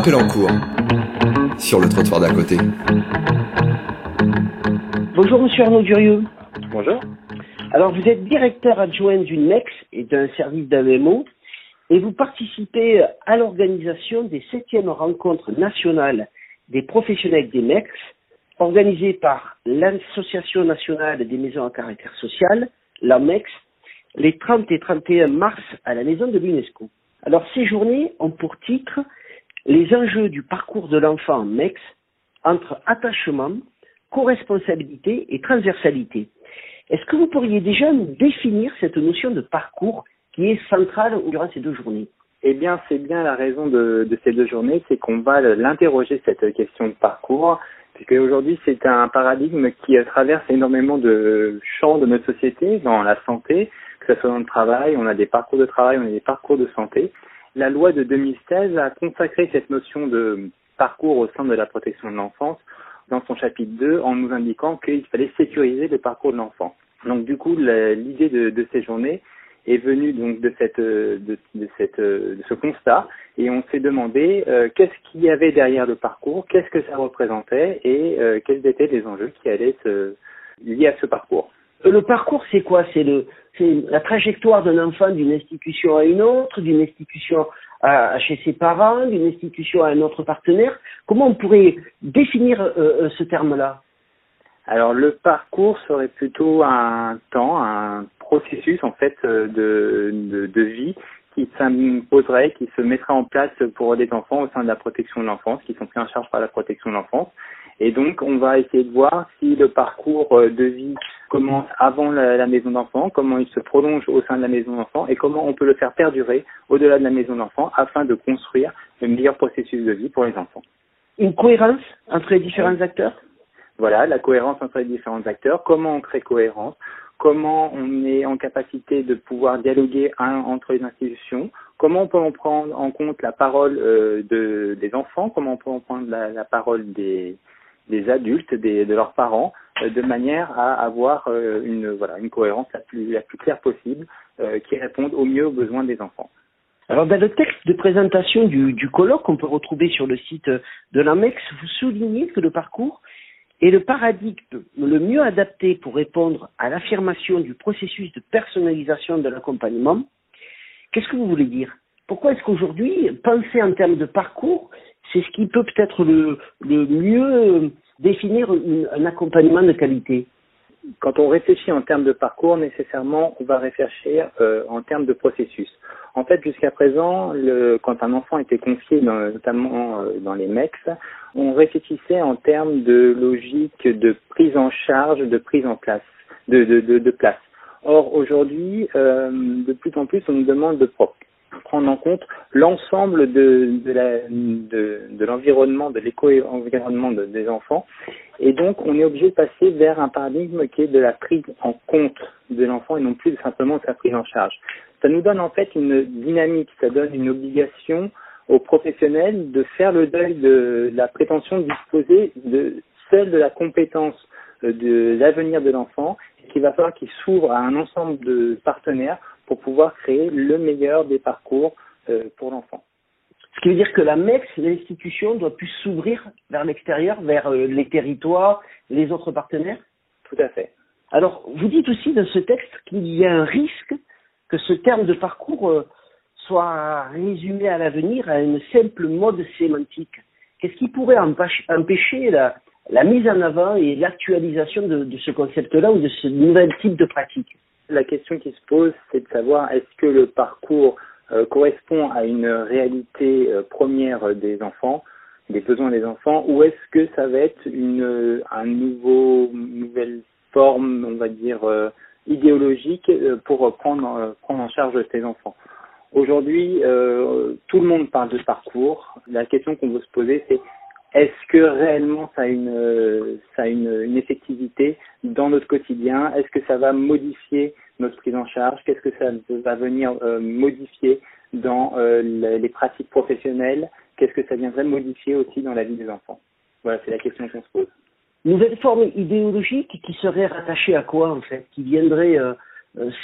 Appel en cours sur le trottoir d'à côté. Bonjour Monsieur Arnaud Durieux. Bonjour. Alors vous êtes directeur adjoint d'une MEX et d'un service d'AVMO et vous participez à l'organisation des septièmes rencontres nationales des professionnels des MEX organisées par l'Association nationale des maisons à caractère social, la MEX, les 30 et 31 mars à la maison de l'UNESCO. Alors ces journées ont pour titre les enjeux du parcours de l'enfant en MEX entre attachement, co-responsabilité et transversalité. Est-ce que vous pourriez déjà nous définir cette notion de parcours qui est centrale durant ces deux journées? Eh bien, c'est bien la raison de, de ces deux journées, c'est qu'on va l'interroger cette question de parcours, puisque aujourd'hui c'est un paradigme qui traverse énormément de champs de notre société, dans la santé, que ce soit dans le travail, on a des parcours de travail, on a des parcours de santé. La loi de 2016 a consacré cette notion de parcours au sein de la protection de l'enfance dans son chapitre 2 en nous indiquant qu'il fallait sécuriser le parcours de l'enfant. Donc du coup, l'idée de, ces journées est venue donc de cette de, de cette de ce constat et on s'est demandé euh, qu'est-ce qu'il y avait derrière le parcours, qu'est-ce que ça représentait et euh, quels étaient les enjeux qui allaient se liés à ce parcours. Le parcours, c'est quoi? C'est le c'est la trajectoire d'un enfant d'une institution à une autre, d'une institution à, chez ses parents, d'une institution à un autre partenaire. Comment on pourrait définir euh, euh, ce terme-là? Alors le parcours serait plutôt un temps, un processus en fait euh, de, de, de vie qui s'imposerait, qui se mettrait en place pour des enfants au sein de la protection de l'enfance, qui sont pris en charge par la protection de l'enfance. Et donc, on va essayer de voir si le parcours de vie commence avant la, la maison d'enfant, comment il se prolonge au sein de la maison d'enfant et comment on peut le faire perdurer au-delà de la maison d'enfant afin de construire le meilleur processus de vie pour les enfants. Une cohérence entre les différents acteurs? Voilà, la cohérence entre les différents acteurs, comment on crée cohérence, comment on est en capacité de pouvoir dialoguer un, entre les institutions, comment on peut en prendre en compte la parole euh, de, des enfants, comment on peut en prendre la, la parole des, des adultes, de leurs parents, euh, de manière à avoir euh, une, voilà, une cohérence la plus, la plus claire possible euh, qui réponde au mieux aux besoins des enfants. Alors, dans le texte de présentation du, du colloque qu'on peut retrouver sur le site de l'AMEX, vous soulignez que le parcours est le paradigme le mieux adapté pour répondre à l'affirmation du processus de personnalisation de l'accompagnement. Qu'est-ce que vous voulez dire? Pourquoi est-ce qu'aujourd'hui, penser en termes de parcours, c'est ce qui peut peut-être le, le mieux définir une, un accompagnement de qualité Quand on réfléchit en termes de parcours, nécessairement, on va réfléchir euh, en termes de processus. En fait, jusqu'à présent, le, quand un enfant était confié, dans, notamment euh, dans les MEX, on réfléchissait en termes de logique de prise en charge, de prise en place, de, de, de, de place. Or, aujourd'hui, euh, de plus en plus, on nous demande de prendre en compte l'ensemble de, de, l'environnement, de l'éco-environnement de, des enfants. Et donc, on est obligé de passer vers un paradigme qui est de la prise en compte de l'enfant et non plus simplement de sa prise en charge. Ça nous donne en fait une dynamique, ça donne une obligation aux professionnels de faire le deuil de la prétention de disposer de seul de la compétence de l'avenir de l'enfant qu'il va falloir qu'il s'ouvre à un ensemble de partenaires pour pouvoir créer le meilleur des parcours euh, pour l'enfant. Ce qui veut dire que la MEX, l'institution, doit plus s'ouvrir vers l'extérieur, vers euh, les territoires, les autres partenaires? Tout à fait. Alors, vous dites aussi dans ce texte qu'il y a un risque que ce terme de parcours euh, soit résumé à l'avenir à une simple mode sémantique. Qu'est-ce qui pourrait empêcher la, la mise en avant et l'actualisation de, de ce concept-là ou de ce nouvel type de pratique? La question qui se pose, c'est de savoir est-ce que le parcours euh, correspond à une réalité euh, première des enfants, des besoins des enfants, ou est-ce que ça va être une, un nouveau, nouvelle forme, on va dire, euh, idéologique pour prendre, prendre en charge ces enfants? Aujourd'hui, euh, tout le monde parle de parcours. La question qu'on veut se poser, c'est est-ce que réellement ça a une, ça a une, une effectivité dans notre quotidien? Est-ce que ça va modifier notre prise en charge? Qu'est-ce que ça va venir euh, modifier dans euh, les pratiques professionnelles? Qu'est-ce que ça viendrait modifier aussi dans la vie des enfants? Voilà, c'est la question qu'on se pose. Nouvelle forme idéologique qui serait rattachée à quoi en fait? Qui viendrait euh,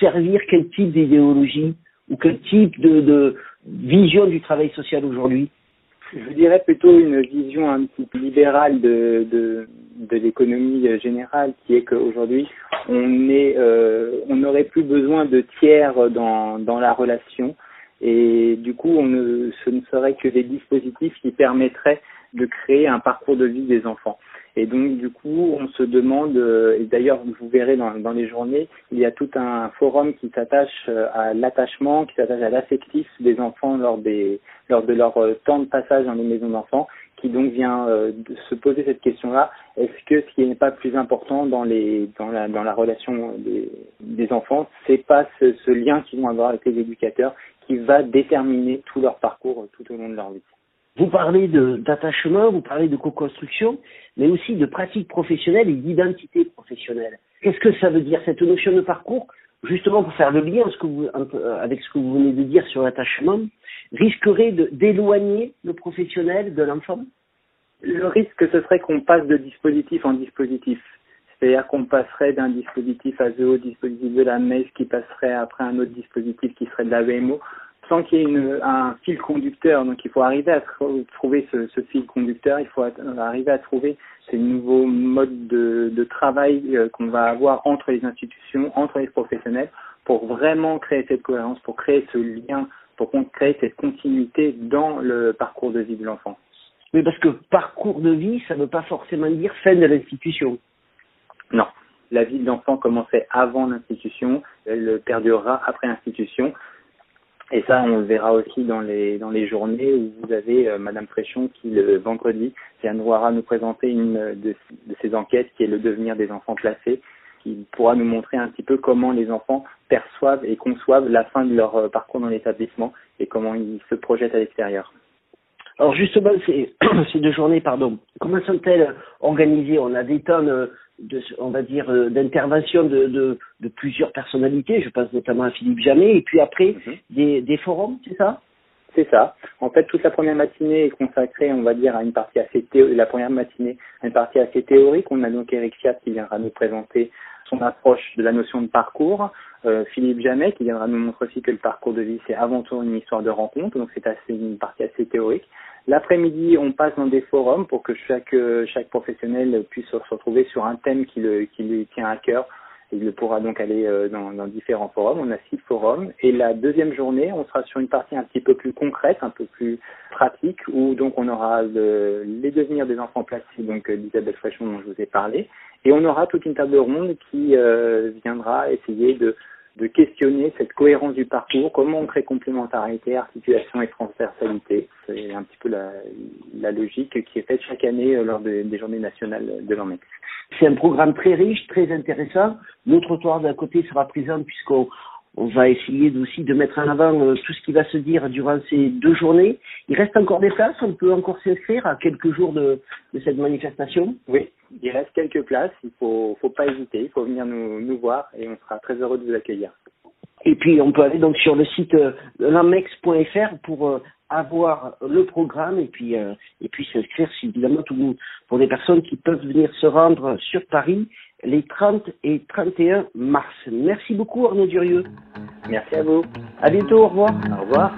servir quel type d'idéologie ou quel type de, de vision du travail social aujourd'hui? Je dirais plutôt une vision un petit peu libérale de, de, de l'économie générale, qui est qu'aujourd'hui, on est, euh, on n'aurait plus besoin de tiers dans, dans la relation, et du coup, on ne, ce ne serait que des dispositifs qui permettraient de créer un parcours de vie des enfants. Et donc, du coup, on se demande, euh, et d'ailleurs, vous verrez dans, dans, les journées, il y a tout un forum qui s'attache euh, à l'attachement, qui s'attache à l'affectif des enfants lors, des, lors de leur euh, temps de passage dans les maisons d'enfants, qui donc vient se poser cette question-là. Est-ce que ce qui n'est pas plus important dans, les, dans, la, dans la relation des, des enfants, c'est pas ce, ce lien qu'ils vont avoir avec les éducateurs qui va déterminer tout leur parcours tout au long de leur vie? Vous parlez d'attachement, vous parlez de co-construction, mais aussi de pratique professionnelle et d'identité professionnelle. Qu'est-ce que ça veut dire cette notion de parcours? Justement, pour faire le lien avec ce que vous venez de dire sur l'attachement, risquerait d'éloigner le professionnel de l'enfant? Le risque, ce serait qu'on passe de dispositif en dispositif. C'est-à-dire qu'on passerait d'un dispositif ASO au dispositif de la MES qui passerait après un autre dispositif qui serait de la VMO sans qu'il y ait un fil conducteur. Donc il faut arriver à trouver ce, ce, fil conducteur, il faut arriver à trouver ces nouveaux modes de, de travail euh, qu'on va avoir entre les institutions, entre les professionnels, pour vraiment créer cette cohérence, pour créer ce lien, pour créer cette continuité dans le parcours de vie de l'enfant. Mais parce que parcours de vie, ça ne veut pas forcément dire fin de l'institution. Non. La vie de l'enfant commençait avant l'institution, elle perdurera après l'institution. Et ça, on le verra aussi dans les dans les journées où vous avez euh, Madame Fréchon qui le vendredi viendra nous présenter une de, de ses enquêtes qui est le devenir des enfants placés, qui pourra nous montrer un petit peu comment les enfants perçoivent et conçoivent la fin de leur euh, parcours dans l'établissement et comment ils se projettent à l'extérieur. Alors justement, ces, ces deux journées, pardon, comment sont-elles organisées? On a des tonnes de, on va dire, euh, d'intervention de, de, de, plusieurs personnalités, je pense notamment à Philippe Jamet, et puis après mhm. des, des forums, c'est ça? C'est ça. En fait, toute la première matinée est consacrée, on va dire, à une partie assez théorique, la première matinée, à une partie assez théorique. On a donc Eric Fiat qui viendra nous présenter son approche de la notion de parcours, euh, Philippe Jamet qui viendra nous montrer aussi que le parcours de vie c'est avant tout une histoire de rencontre, donc c'est assez une partie assez théorique. L'après-midi, on passe dans des forums pour que chaque, chaque professionnel puisse se retrouver sur un thème qui, le, lui tient à cœur. Il pourra donc aller euh, dans, différents forums. On a six forums. Et la deuxième journée, on sera sur une partie un petit peu plus concrète, un peu plus pratique, où donc on aura le, les devenirs des enfants placés, donc euh, d'Isabelle Fréchon dont je vous ai parlé. Et on aura toute une table ronde qui euh, viendra essayer de de questionner cette cohérence du parcours, comment on crée complémentarité, articulation et transversalité. C'est un petit peu la, logique qui est faite chaque année euh, lors des journées nationales de l'OMEX. C'est un programme très riche, très intéressant. Notre trottoir d'à côté sera présent puisqu'on on va essayer aussi de mettre en avant euh, tout ce qui va se dire durant ces deux journées. Il reste encore des places, on peut encore s'inscrire à quelques jours de, de, cette manifestation. Oui, il reste quelques places, il faut, faut pas hésiter, il faut venir nous, nous voir et on sera très heureux de vous accueillir. Et puis on peut aller donc sur le site euh, lamex.fr pour euh, avoir le programme et puis et puis s'inscrire évidemment tout, pour des personnes qui peuvent venir se rendre sur Paris les 30 et 31 mars. Merci beaucoup Arnaud Durieux. Merci à vous. À bientôt, au revoir. Au revoir.